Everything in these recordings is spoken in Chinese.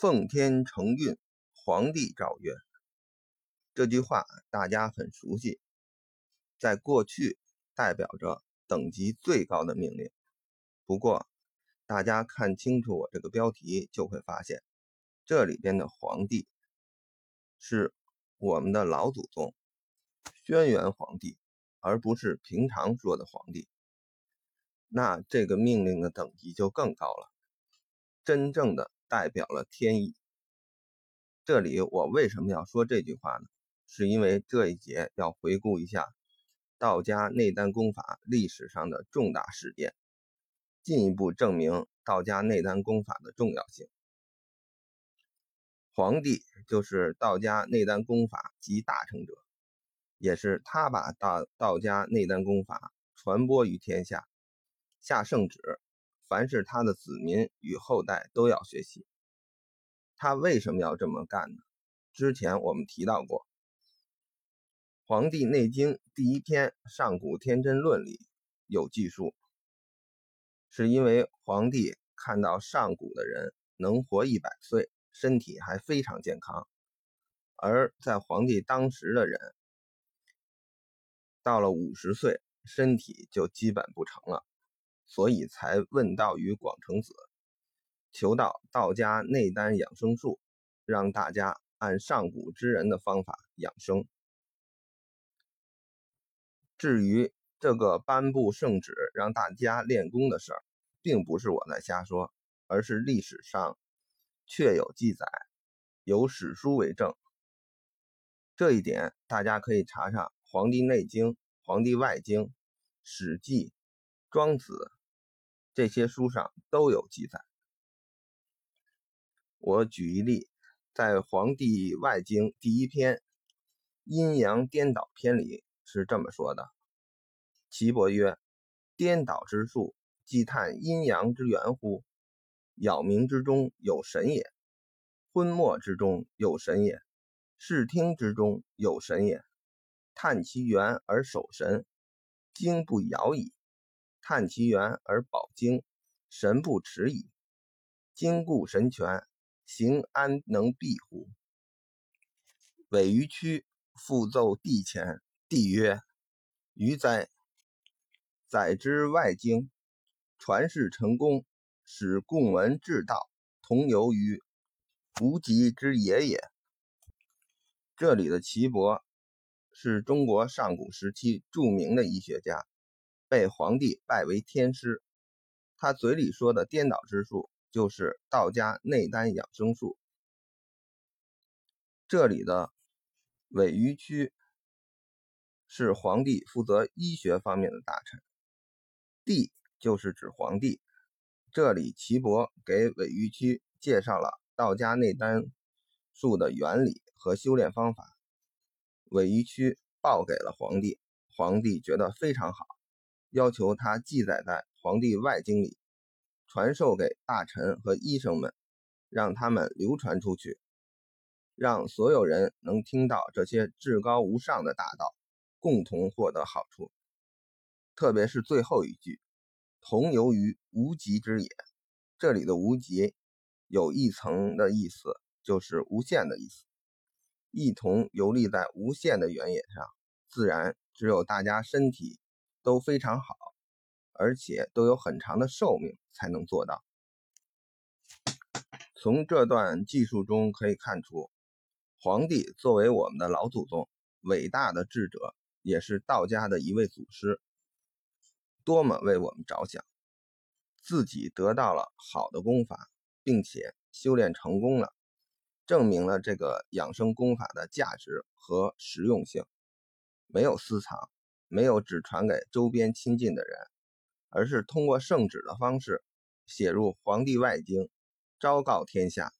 奉天承运，皇帝诏曰。这句话大家很熟悉，在过去代表着等级最高的命令。不过，大家看清楚我这个标题，就会发现这里边的皇帝是我们的老祖宗轩辕皇帝，而不是平常说的皇帝。那这个命令的等级就更高了，真正的代表了天意。这里我为什么要说这句话呢？是因为这一节要回顾一下道家内丹功法历史上的重大事件，进一步证明道家内丹功法的重要性。皇帝就是道家内丹功法集大成者，也是他把道道家内丹功法传播于天下，下圣旨，凡是他的子民与后代都要学习。他为什么要这么干呢？之前我们提到过。《黄帝内经》第一篇《上古天真论》里有记述，是因为皇帝看到上古的人能活一百岁，身体还非常健康，而在皇帝当时的人到了五十岁，身体就基本不成了，所以才问道于广成子，求道道家内丹养生术，让大家按上古之人的方法养生。至于这个颁布圣旨让大家练功的事儿，并不是我在瞎说，而是历史上确有记载，有史书为证。这一点大家可以查查《黄帝内经》《黄帝外经》《史记》《庄子》这些书上都有记载。我举一例，在《黄帝外经》第一篇《阴阳颠倒篇》里。是这么说的：岐伯曰：“颠倒之术，即探阴阳之源乎？杳冥之中有神也，昏墨之中有神也，视听之中有神也。探其源而守神，经不摇矣；探其源而保经，神不迟矣。经固神全，行安能避乎？”尾于屈复奏帝前。帝曰：“余哉！载之外经，传世成功，使共闻至道，同游于无极之野也。”这里的岐伯是中国上古时期著名的医学家，被皇帝拜为天师。他嘴里说的颠倒之术，就是道家内丹养生术。这里的尾鱼区。是皇帝负责医学方面的大臣，帝就是指皇帝。这里岐伯给韦玉区介绍了道家内丹术的原理和修炼方法，韦玉区报给了皇帝，皇帝觉得非常好，要求他记载在《黄帝外经》里，传授给大臣和医生们，让他们流传出去，让所有人能听到这些至高无上的大道。共同获得好处，特别是最后一句“同游于无极之野”，这里的“无极”有一层的意思，就是无限的意思。一同游历在无限的原野上，自然只有大家身体都非常好，而且都有很长的寿命才能做到。从这段记述中可以看出，皇帝作为我们的老祖宗，伟大的智者。也是道家的一位祖师，多么为我们着想，自己得到了好的功法，并且修炼成功了，证明了这个养生功法的价值和实用性，没有私藏，没有只传给周边亲近的人，而是通过圣旨的方式写入《黄帝外经》，昭告天下，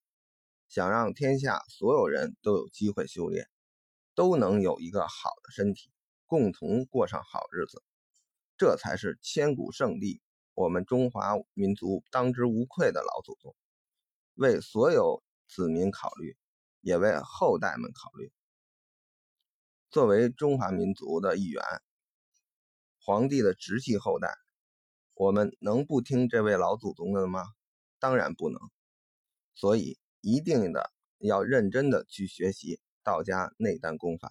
想让天下所有人都有机会修炼，都能有一个好的身体。共同过上好日子，这才是千古圣帝，我们中华民族当之无愧的老祖宗，为所有子民考虑，也为后代们考虑。作为中华民族的一员，皇帝的直系后代，我们能不听这位老祖宗的吗？当然不能。所以，一定的要认真的去学习道家内丹功法。